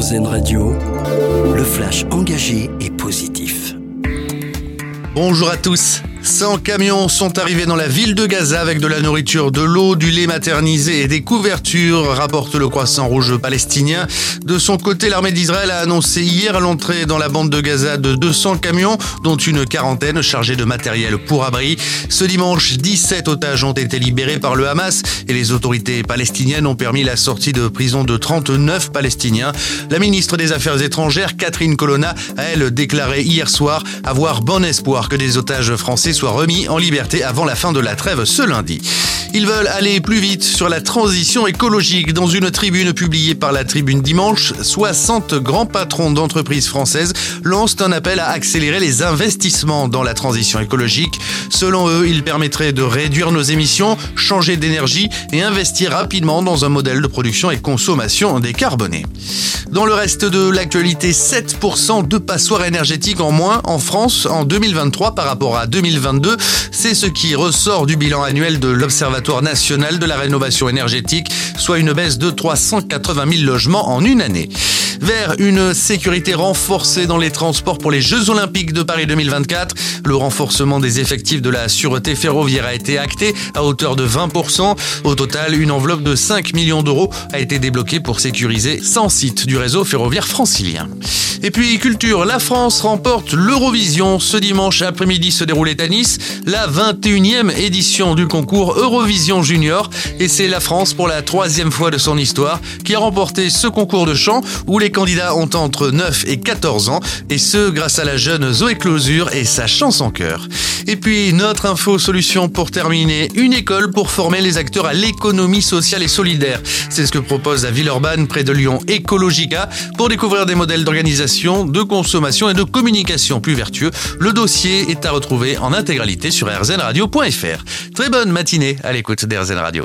RZN Radio, le flash engagé et positif. Bonjour à tous. 100 camions sont arrivés dans la ville de Gaza avec de la nourriture, de l'eau, du lait maternisé et des couvertures, rapporte le Croissant Rouge palestinien. De son côté, l'armée d'Israël a annoncé hier l'entrée dans la bande de Gaza de 200 camions, dont une quarantaine chargés de matériel pour abri. Ce dimanche, 17 otages ont été libérés par le Hamas et les autorités palestiniennes ont permis la sortie de prison de 39 Palestiniens. La ministre des Affaires étrangères, Catherine Colonna, a elle déclaré hier soir avoir bon espoir que des otages français soit remis en liberté avant la fin de la trêve ce lundi. Ils veulent aller plus vite sur la transition écologique. Dans une tribune publiée par la Tribune dimanche, 60 grands patrons d'entreprises françaises lancent un appel à accélérer les investissements dans la transition écologique. Selon eux, il permettrait de réduire nos émissions, changer d'énergie et investir rapidement dans un modèle de production et consommation décarboné. Dans le reste de l'actualité, 7% de passoires énergétiques en moins en France en 2023 par rapport à 2022. C'est ce qui ressort du bilan annuel de l'Observatoire national de la rénovation énergétique, soit une baisse de 380 000 logements en une année vers une sécurité renforcée dans les transports pour les Jeux Olympiques de Paris 2024. Le renforcement des effectifs de la sûreté ferroviaire a été acté à hauteur de 20%. Au total, une enveloppe de 5 millions d'euros a été débloquée pour sécuriser 100 sites du réseau ferroviaire francilien. Et puis culture, la France remporte l'Eurovision. Ce dimanche après-midi se déroulait à Nice la 21e édition du concours Eurovision Junior. Et c'est la France pour la troisième fois de son histoire qui a remporté ce concours de chant où les candidats ont entre 9 et 14 ans. Et ce grâce à la jeune Zoé Closure et sa chance en chœur. Et puis notre info solution pour terminer, une école pour former les acteurs à l'économie sociale et solidaire. C'est ce que propose à Villeurbanne près de Lyon Ecologica pour découvrir des modèles d'organisation de consommation et de communication plus vertueux. Le dossier est à retrouver en intégralité sur rzradio.fr. Très bonne matinée à l'écoute d'RZN Radio.